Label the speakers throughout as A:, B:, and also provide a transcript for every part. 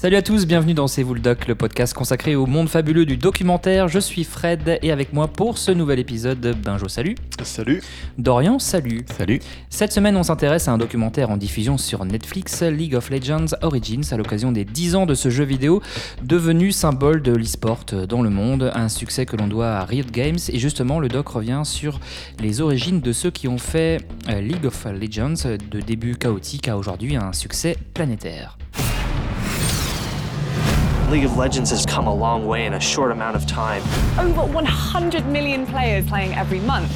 A: Salut à tous, bienvenue dans C'est vous le doc, le podcast consacré au monde fabuleux du documentaire. Je suis Fred et avec moi pour ce nouvel épisode, Benjo, salut.
B: Salut.
A: Dorian, salut.
C: Salut.
A: Cette semaine, on s'intéresse à un documentaire en diffusion sur Netflix, League of Legends Origins, à l'occasion des 10 ans de ce jeu vidéo devenu symbole de l'e-sport dans le monde. Un succès que l'on doit à Riot Games. Et justement, le doc revient sur les origines de ceux qui ont fait euh, League of Legends de début chaotique à aujourd'hui un succès planétaire.
D: League of Legends has come a long way in a short amount of time.
E: Over 100 million players playing every month.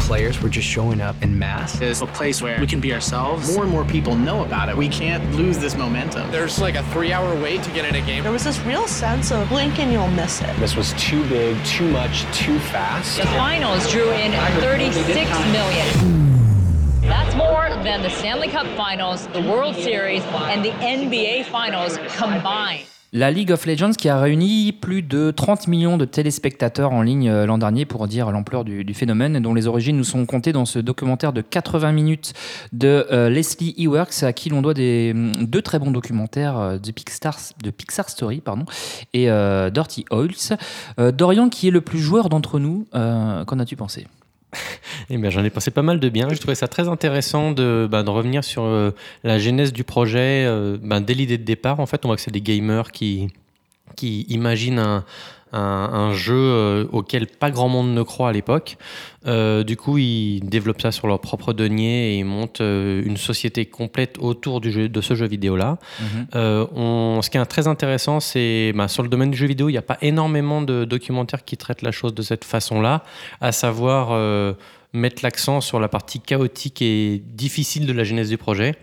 F: Players were just showing up in mass.
G: It's a place where we can be ourselves.
H: More and more people know about it. We can't lose this momentum.
G: There's like a three hour wait to get in a game.
I: There was this real sense of blink and you'll miss it.
J: This was too big, too much, too fast.
K: The finals drew in 36 million. That's more than the Stanley Cup Finals, the World Series, and the NBA Finals combined.
A: La League of Legends qui a réuni plus de 30 millions de téléspectateurs en ligne euh, l'an dernier pour dire l'ampleur du, phénomène, dont les origines nous sont comptées dans ce documentaire de 80 minutes de euh, Leslie Eworks, à qui l'on doit des, mm, deux très bons documentaires euh, de, Pixar, de Pixar Story pardon, et Dirty Oils. Dorian, qui est le plus joueur d'entre nous, qu'en as-tu pensé?
C: Eh bien, j'en ai pensé pas mal de bien. Je trouvais ça très intéressant de, bah, revenir sur euh, la genèse du projet. Euh, bah, dès l'idée de départ, en fait, on voit que c'est des gamers qui imaginent un, un, un jeu euh, auquel pas grand monde ne croit à l'époque. Euh, du coup, ils développent ça sur leur propre denier et ils montent euh, une société complète autour du jeu, de ce jeu vidéo-là.
A: Mhm.
C: Euh, on, ce qui est très intéressant, c'est bah, sur le domaine du jeu vidéo, il n'y a pas énormément de documentaires qui traitent la chose de cette façon-là, à savoir euh, mettre l'accent sur la partie chaotique et difficile de la genèse du projet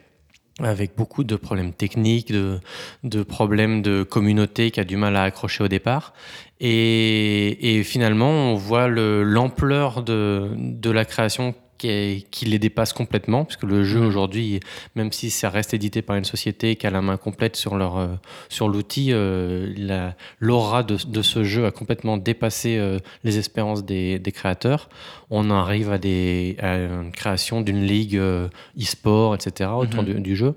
C: avec beaucoup de problèmes techniques, de, problèmes de communauté qui a du mal à accrocher au départ. Et, finalement, on voit l'ampleur de la création qui, les dépasse complètement, puisque le jeu aujourd'hui, même si ça reste édité par une société qui a la main complète sur, leur, euh, sur l'outil, euh, l'aura de, de, ce jeu a complètement dépassé euh, les espérances des, des, créateurs. On arrive à, des, à une création d'une ligue e-sport, etc., autour mm -hmm. du, du, jeu.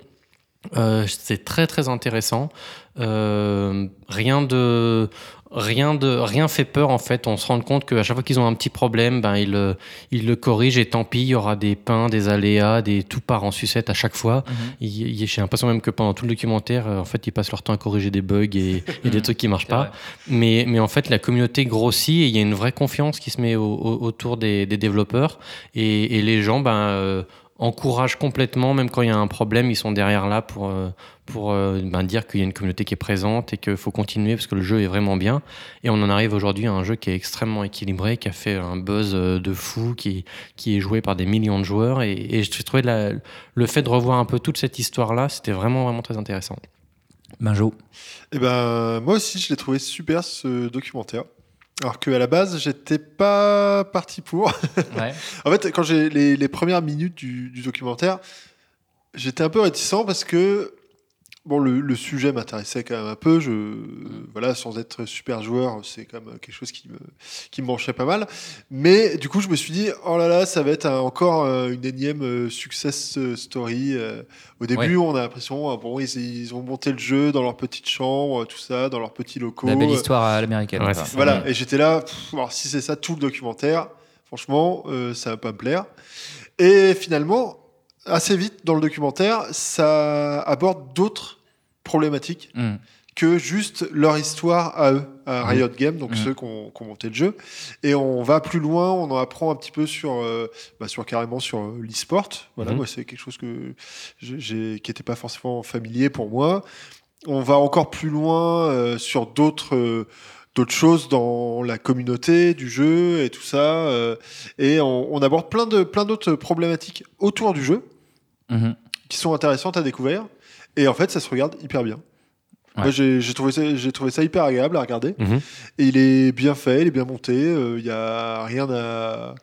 C: C'est très très intéressant. Rien de rien de rien fait peur en fait. On se rend compte qu'à chaque fois qu'ils ont un petit problème, ben ils, ils le corrigent et tant pis, il y aura des pains, des aléas, des tout part en sucette à chaque fois. Mm -hmm. J'ai l'impression même que pendant tout le documentaire, en fait, ils passent leur temps à corriger des bugs et, et des trucs qui marchent pas. Mais, mais en fait, la communauté grossit et il y a une vraie confiance qui se met au, au, autour des, des développeurs et, et, les gens, ben euh, encouragent complètement, même quand il y a un problème, ils sont derrière là pour, pour ben, dire qu'il y a une communauté qui est présente et qu'il faut continuer parce que le jeu est vraiment bien. Et on en arrive aujourd'hui à un jeu qui est extrêmement équilibré, qui a fait un buzz de fou, qui, qui est joué par des millions de joueurs. Et, et je trouvais la, le fait de revoir un peu toute cette histoire-là, c'était vraiment, vraiment très intéressant.
A: Benjo
B: Eh ben, moi aussi, je l'ai trouvé super ce documentaire. Alors qu'à la base, j'étais pas parti pour.
A: Ouais.
B: en fait, quand j'ai les, les, premières minutes du, du documentaire, j'étais un peu réticent parce que bon, le, le sujet m'intéressait quand même un peu. Je, voilà, sans être super joueur, c'est quand même quelque chose qui me, qui me branchait pas mal. Mais du coup, je me suis dit, oh là là, ça va être un, encore une énième success story. Au début, ouais. on a l'impression, bon, ils, ils, ont monté le jeu dans leur petite chambre, tout ça, dans leurs petits locaux.
A: La belle histoire à l'américaine.
B: Ouais, voilà, et j'étais là, pff, alors, si c'est ça tout le documentaire, franchement, euh, ça va pas me plaire. Et finalement, assez vite dans le documentaire, ça aborde d'autres problématiques mm. que juste leur histoire à eux, à Riot mm. Games, donc mm. ceux qui ont, qui ont, monté le jeu. Et on va plus loin, on en apprend un petit peu sur, euh, bah, sur carrément sur euh, l'e-sport. Voilà, moi c'est quelque chose que j'ai, qui n'était pas forcément familier pour moi. On va encore plus loin euh, sur d'autres d'autres choses dans la communauté du jeu et tout ça. Euh, et on, on, aborde plein de plein d'autres problématiques autour du jeu
A: mm -hmm.
B: qui sont intéressantes à découvrir. Et en fait, ça se regarde hyper bien. Ouais. J'ai trouvé, ça, trouvé ça hyper agréable à regarder.
C: -hmm.
B: Et il est bien fait, il est bien monté. Il euh, n'y a rien à,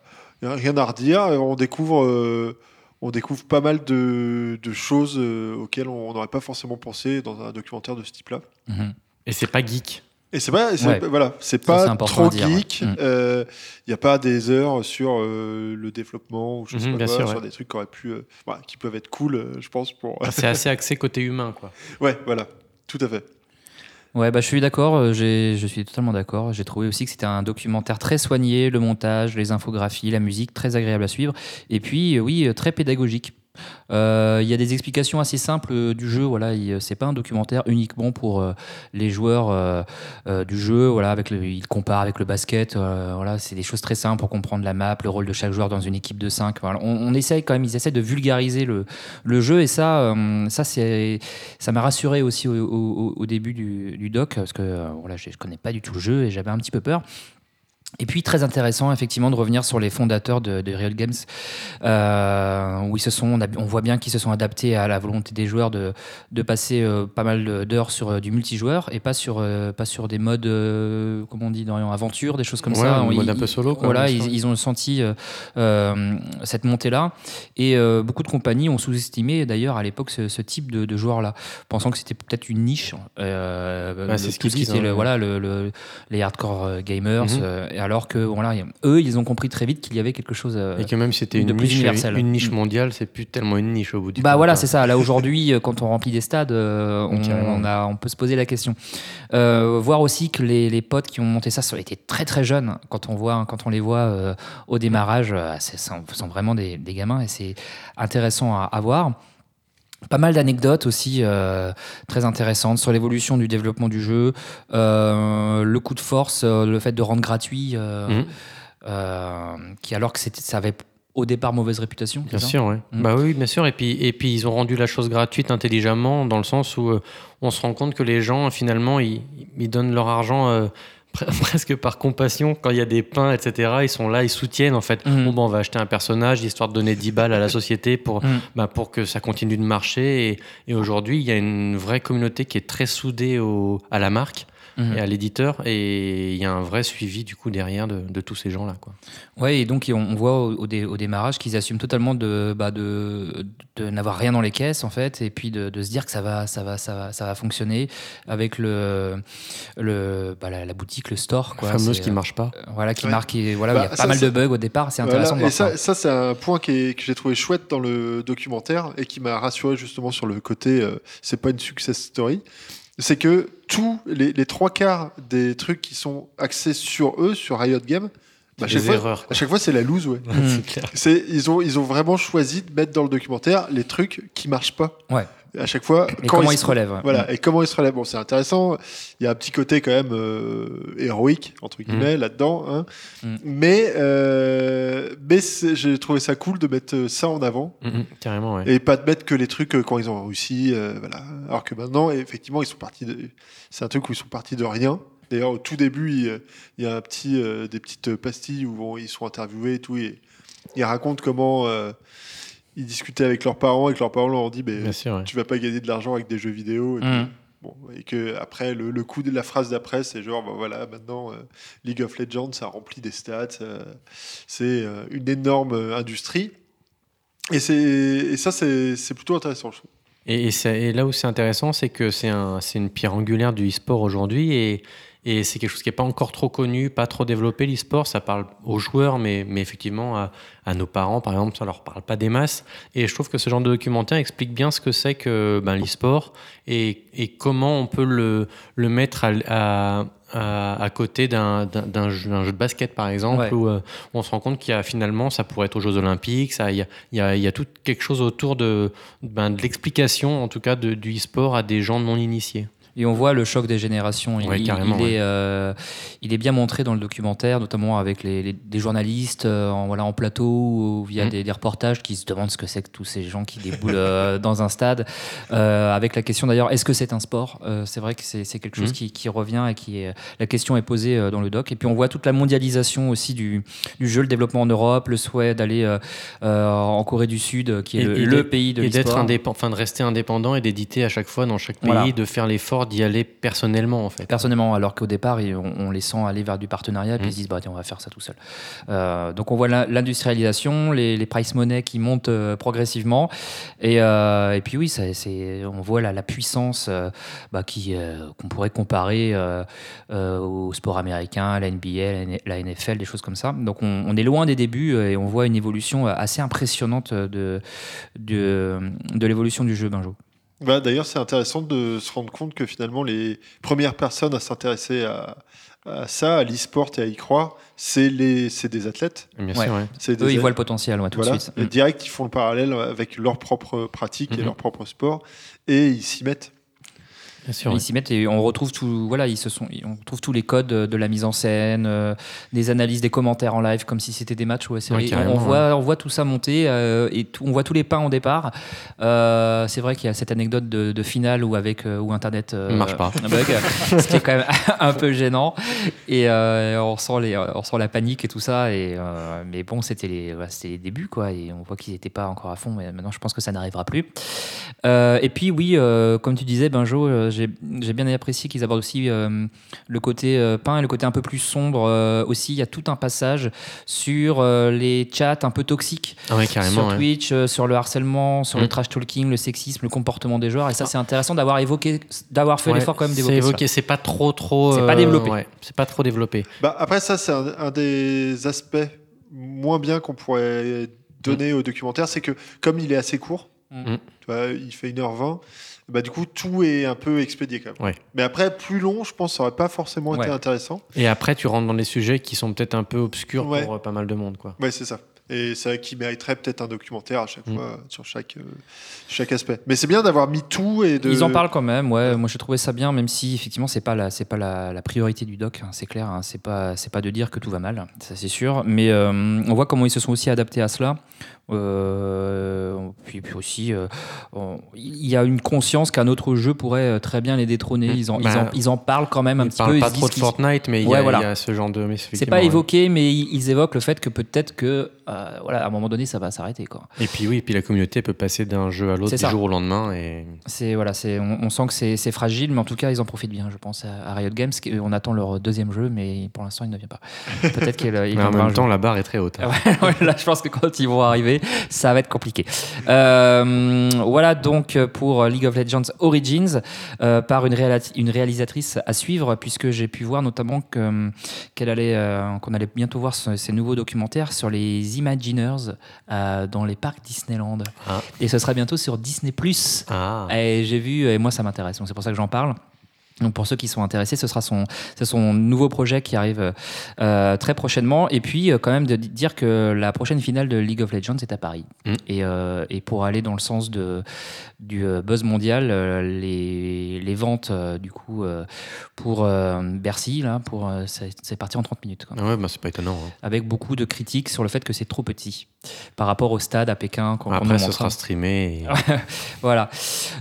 B: y a rien à redire. On découvre, euh, on découvre pas mal de, de choses euh, auxquelles on n'aurait pas forcément pensé dans un documentaire de ce type-là.
C: Mm -hmm. Et c'est pas geek.
B: Et c'est pas, ouais. voilà, c'est pas trop geek. Il n'y euh, a pas des heures sur euh, le développement ou je sais
C: mmh,
B: pas quoi,
C: sûr,
B: sur
C: ouais.
B: des trucs qui auraient pu, euh, qui peuvent être cool, je pense pour.
C: c'est assez axé côté humain, quoi.
B: Ouais, voilà, tout à fait.
A: Ouais, bah, je suis d'accord, euh, je suis totalement d'accord. J'ai trouvé aussi que c'était un documentaire très soigné, le montage, les infographies, la musique, très agréable à suivre. Et puis, euh, oui, euh, très pédagogique. Euh, Il y a des explications assez simples euh, du jeu. Voilà, il- c'est pas un documentaire uniquement pour euh, les joueurs euh, euh, du jeu. Voilà, avec le, il avec le basket. euh, voilà, c'est des choses très simples pour comprendre la map, le rôle de chaque joueur dans une équipe de 5 Voilà, on, essaye quand même, ils essaient de vulgariser le, le jeu et ça, euh, ça c'est, ça m'a rassuré aussi au, début du, doc parce que euh, voilà, je, je connais pas du tout le jeu et j'avais un petit peu peur. Et puis très intéressant effectivement de revenir sur les fondateurs de, de Riot Games, euh, où ils se sont, on, a- on voit bien qu'ils se sont adaptés à la volonté des joueurs de, de passer euh, pas mal d'heures sur euh, du multijoueur et pas sur pas sur des modes, comment on dit, dans aventure, des choses comme
C: Ouais,
A: ça. Ils-
C: mode un peu solo, quoi,
A: Voilà, ils, ont senti cette montée-là et euh, beaucoup de compagnies ont sous-estimé d'ailleurs à l'époque ce, ce type de, de joueur-là, pensant que c'était peut-être une niche.
C: Bah, c'est ce qu'ils
A: voilà le, le- les hardcore gamers, et alors que voilà, eux ils ont compris très vite qu'il y avait quelque chose euh,
C: Et que même si c'était une niche,
A: universel.
C: une niche
A: Mm.
C: mondiale, c'est plus tellement une niche au bout du
A: Bah
C: compte,
A: voilà,
C: hein.
A: c'est ça. Là aujourd'hui, euh, quand on remplit des stades, euh, on, a, on peut se poser la question. Euh, voir aussi que les, les potes qui ont monté ça sont été très très jeunes. Quand on voit, quand on les voit euh, au démarrage, ce sont, sont vraiment des, des gamins et c'est intéressant à, à voir. Pas mal d'anecdotes aussi euh, très intéressantes sur l'évolution du développement du jeu, euh, le coup de force, euh, le fait de rendre gratuit,
C: Mhm.
A: qui alors que ça avait au départ mauvaise réputation.
C: Bien sûr, ouais.
A: Mm.
C: Bah oui, bien sûr. Et puis, et puis ils ont rendu la chose gratuite intelligemment, dans le sens où on se rend compte que les gens, finalement, ils, ils donnent leur argent presque par compassion. Quand il y a des pains, etc., ils sont là, ils soutiennent, en fait.
A: Mhm.
C: Bon, bah, on va acheter un personnage, histoire de donner 10 balles à la société pour,
A: Mm.
C: bah, pour que ça continue de marcher. Et, et aujourd'hui, il y a une vraie communauté qui est très soudée au, à la marque.
A: Mhm.
C: Et à l'éditeur, et il y a un vrai suivi du coup derrière de, de tous ces gens-là. Quoi.
A: Ouais, et donc on, on voit au, au dé- au démarrage qu'ils assument totalement de, bah, de, de n'avoir rien dans les caisses en fait, et puis de, de se dire que ça va, ça va, ça va, ça va fonctionner avec le, le, bah, la, la boutique, le store, quoi.
C: La fameuse qui marche pas.
A: euh, Voilà, qui
B: Ouais.
A: marque. Et voilà,
B: Bah,
A: il y a
B: ça,
A: pas mal de bugs au départ. C'est
B: Voilà,
A: intéressant de
B: et
A: voir
B: ça,
A: ça.
B: ça c'est un point qui est- que j'ai trouvé chouette dans le documentaire et qui m'a rassuré justement sur le côté euh, c'est pas une success story. C'est que tous les, trois quarts des trucs qui sont axés sur eux, sur Riot Games, bah, chaque fois,
C: erreurs,
B: à chaque fois c'est la loose. Ouais.
A: Mm.
B: C'est ils, ont, ils ont vraiment choisi de mettre dans le documentaire les trucs qui marchent pas.
A: Ouais.
B: À chaque fois.
A: Et comment ils se relèvent. ouais.
B: Voilà, et comment il se relève Bon, c'est intéressant. Il y a un petit côté quand même euh, héroïque, entre guillemets, là-dedans. hein.
A: Mm.
B: Mais, euh, mais j'ai trouvé ça cool de mettre ça en avant.
C: Mhm, carrément, ouais.
B: Et pas de mettre que les trucs euh, quand ils ont réussi. euh, voilà. Alors que maintenant, effectivement, ils sont partis de... C'est un truc où ils sont partis de rien. D'ailleurs, au tout début, il, il y a un petit, euh, des petites pastilles où on- ils sont interviewés et tout. Et ils racontent comment euh, ils discutaient avec leurs parents et que leurs parents leur ont dit mais,
C: Bien sûr, ouais.
B: Tu vas pas gagner de l'argent avec des jeux vidéo. Et,
A: Mm.
B: Bon, et que après, le, le coup de la phrase d'après, c'est genre bah, voilà, maintenant, euh, League of Legends, ça remplit des stats. euh, c'est euh, une énorme euh, industrie. Et, c'est- et ça, c'est c'est plutôt intéressant, je trouve.
C: Et, et c'est- et là où c'est intéressant, c'est que c'est un, c'est une pierre angulaire du e-sport aujourd'hui et, et c'est quelque chose qui n'est pas encore trop connu, pas trop développé l'e-sport. Ça parle aux joueurs, mais, mais effectivement à, à nos parents, par exemple, ça leur parle pas des masses. Et je trouve que ce genre de documentaire explique bien ce que c'est que ben, l'e-sport et, et comment on peut le, le mettre à, à, à- à côté d'un jeu, de basket, par exemple,
A: Ouais.
C: où euh, on se rend compte qu'il y a finalement, ça pourrait être aux Jeux Olympiques, il y a, il y a, il y a tout quelque chose autour de, ben, de l'explication, en tout cas, de, du e-sport à des gens non initiés.
A: Et on voit le choc des générations. Il,
C: Ouais,
A: il-
C: carrément,
A: il
C: ouais.
A: est, euh, il est bien montré dans le documentaire, notamment avec les, les- des journalistes euh, en, voilà, en plateau ou via
C: Mm.
A: des, des reportages qui se demandent ce que c'est que tous ces gens qui déboulent euh, dans un stade. Euh, avec la question d'ailleurs, est-ce que c'est un sport? C'est vrai que c'est quelque chose
C: Mm.
A: qui, qui revient et qui est, la question est posée dans le doc. Et puis on voit toute la mondialisation aussi du, du jeu, le développement en Europe, le souhait d'aller en Corée du Sud, qui est
C: Et-
A: le,
C: et
A: le
C: d'être-
A: pays de
C: et d'être indépendant, enfin de rester indépendant et d'éditer à chaque fois dans chaque pays,
A: Voilà.
C: de faire l'effort d'y aller personnellement en fait.
A: Personnellement, alors qu'au départ, on, on les sent aller vers du partenariat, puis
C: Mm.
A: ils se disent, bah, tiens, on va faire ça tout seul. Euh, donc on voit l'industrialisation, les, les price money qui montent euh, progressivement. Et, euh, et puis oui, ça, on voit la, la puissance bah, qui, qu'on pourrait comparer au sport américain, à la NBA, la NFL, des choses comme ça. Donc on, on est loin des débuts et on voit une évolution assez impressionnante de, de, de l'évolution du jeu, Benjo.
B: Bah, D'ailleurs, c'est intéressant de se rendre compte que finalement, les premières personnes à s'intéresser à, à ça, à l'e-sport et à y croire, c'est les, c'est des athlètes.
C: Bien
A: Ouais.
C: sûr, ouais.
B: C'est des
A: Eux, ils
B: a-
A: voient le potentiel ouais, tout
B: voilà.
A: de suite. Mm.
B: Direct, ils font le parallèle avec leur propre pratique et
C: Mhm.
B: leur propre sport et ils s'y mettent.
C: Sûr.
A: Ils s'y mettent et on retrouve tout, voilà, ils se sont, on retrouve tous les codes de la mise en scène, euh, des analyses, des commentaires en live, comme si c'était des matchs. Ouais,
C: Ouais,
A: on, voit, on voit tout ça monter euh, et tout- on voit tous les pas en départ. Euh, c'est vrai qu'il y a cette anecdote de, de finale où avec où Internet
C: Marche pas.
A: bug, ce qui est quand même un peu gênant. Et on ressent les, on la panique et tout ça. Et mais bon, c'était les, les débuts quoi. Et on voit qu'ils n'étaient pas encore à fond. Mais maintenant, je pense que ça n'arrivera plus. Et puis oui, comme tu disais, Benjo, j'ai bien apprécié qu'ils abordent aussi euh, le côté euh, peint et le côté un peu plus sombre euh, aussi. Il y a tout un passage sur euh, les chats un peu toxiques
C: Ah ouais,
A: sur
C: ouais.
A: Twitch, euh, sur le harcèlement, sur le
C: Mm.
A: trash talking, le sexisme, le comportement des joueurs. Et ça, c'est intéressant d'avoir évoqué, d'avoir fait
C: Ouais,
A: l'effort quand même
C: c'est
A: d'évoquer
C: évoqué,
A: ça.
C: c'est pas trop trop.
A: C'est pas développé.
C: ouais, c'est pas trop développé.
B: Bah, après, ça, c'est un, un des aspects moins bien qu'on pourrait donner au documentaire, c'est que comme il est assez court,
A: Mm.
B: tu vois, il fait 1h20, bah, du coup, tout est un peu expédié quand même.
C: Ouais.
B: Mais après, plus long, je pense, ça aurait pas forcément été
A: Ouais.
B: intéressant.
C: Et après, tu rentres dans des sujets qui sont peut-être un peu obscurs
B: Ouais.
C: pour euh, pas mal de monde, quoi.
B: Ouais, c'est ça. Et c'est vrai qu'il mériterait peut-être un documentaire à chaque
C: Mm.
B: fois sur chaque, euh, chaque aspect. Mais c'est bien d'avoir mis tout et de.
A: Ils en parlent quand même, ouais. Moi, j'ai trouvé ça bien, même si effectivement, c'est pas la, c'est pas la, la priorité du doc. hein, c'est clair. hein, c'est pas, c'est pas de dire que tout va mal, ça c'est sûr. Mais euh, on voit comment ils se sont aussi adaptés à cela. Euh, puis, puis aussi, euh, il y a une conscience qu'un autre jeu pourrait euh, très bien les détrôner.
C: Mm.
A: Ils en, ils
C: Bah,
A: en, ils en parlent quand même un
C: Ils
A: petit
C: parlent
A: peu.
C: pas
A: ils
C: trop de Fortnite, mais il y,
A: Ouais,
C: a-
A: voilà.
C: il y a ce genre de.
A: C'est pas évoqué, mais ils, évoquent le fait que peut-être que, voilà, à un moment donné, ça va s'arrêter.
C: Et puis oui, et puis la communauté peut passer d'un jeu à l'autre du jour au lendemain. Et...
A: C'est voilà, c'est on, on sent que c'est fragile, mais en tout cas ils en profitent bien, je pense à, à Riot Games. On attend leur deuxième jeu, mais pour l'instant il ne vient pas. Peut-être qu'il
C: en même temps, la barre est très haute. hein.
A: Ouais, là, je pense que quand ils vont arriver, ça va être compliqué. Euh, voilà donc pour League of Legends Origins euh, par une, réalisatrice à suivre, puisque j'ai pu voir notamment que, qu'elle allait, euh, qu'on allait bientôt voir ce- ces nouveaux documentaires sur les Imagineers euh, dans les parcs Disneyland.
C: Ah.
A: Et ce sera bientôt sur Disney+.
C: Ah.
A: Et j'ai vu, et moi ça m'intéresse, donc c'est pour ça que j'en parle. Donc pour ceux qui sont intéressés, ce sera son, son nouveau projet qui arrive euh, très prochainement. Et puis euh, quand même de di- dire que la prochaine finale de League of Legends est à Paris.
C: Mm.
A: Et, euh, et pour aller dans le sens de, du buzz mondial, les, les ventes du coup pour Bercy, là, pour, c'est, parti en 30 minutes. quoi.
C: Ah ouais, bah, c'est pas étonnant. hein.
A: Avec beaucoup de critiques sur le fait que c'est trop petit par rapport au stade à Pékin.
C: Après, ce sera streamé. et-
A: Voilà.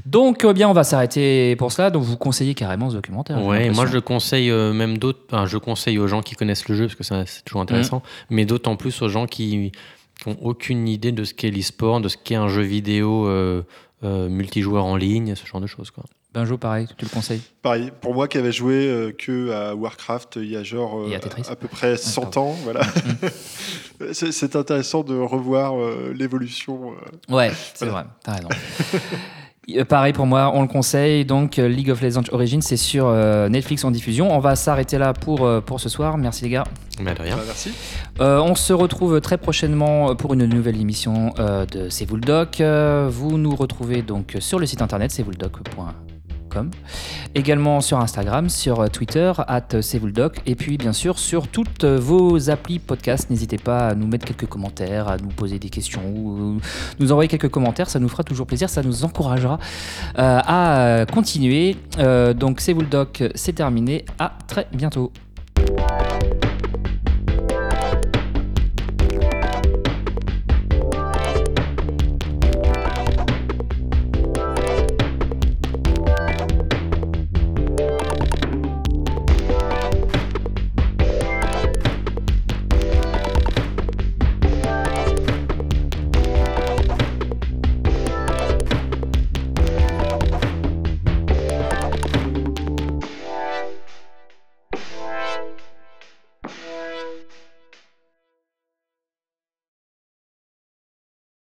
A: Donc, eh bien, on va s'arrêter pour cela. Donc, vous conseillez carrément ce documentaire.
C: Ouais, moi je le conseille euh, même d'autres. enfin, je conseille aux gens qui connaissent le jeu parce que ça, c'est toujours intéressant,
A: Mm.
C: mais d'autant plus aux gens qui n'ont aucune idée de ce qu'est l'e-sport, de ce qu'est un jeu vidéo euh, euh, multijoueur en ligne, ce genre de choses. Quoi.
A: Benjo, pareil, tu le conseilles?
B: Pareil, pour moi qui avais joué euh, que à Warcraft il y a genre euh,
A: à
B: peu près 100 ans, voilà. c'est c'est intéressant de revoir euh, l'évolution. euh.
A: Ouais, c'est vrai, t'as raison. Euh, Pareil pour moi, on le conseille. Donc, euh, League of Legends Origins, c'est sur euh, Netflix en diffusion. On va s'arrêter là pour, euh, pour ce soir. Merci les gars.
C: Mais de rien.
B: Bah, merci.
A: Euh, on se retrouve très prochainement pour une nouvelle émission euh, de C'est vous le doc. Euh, vous nous retrouvez donc sur le site internet c'est vous le Également sur Instagram, sur euh, Twitter, at c'est vous le doc. Et puis bien sûr sur toutes vos applis podcast. N'hésitez pas à nous mettre quelques commentaires, à nous poser des questions ou ou nous envoyer quelques commentaires. Ça nous fera toujours plaisir. Ça nous encouragera euh, à euh, continuer. Euh, donc c'est vous le doc, c'est terminé. À très bientôt.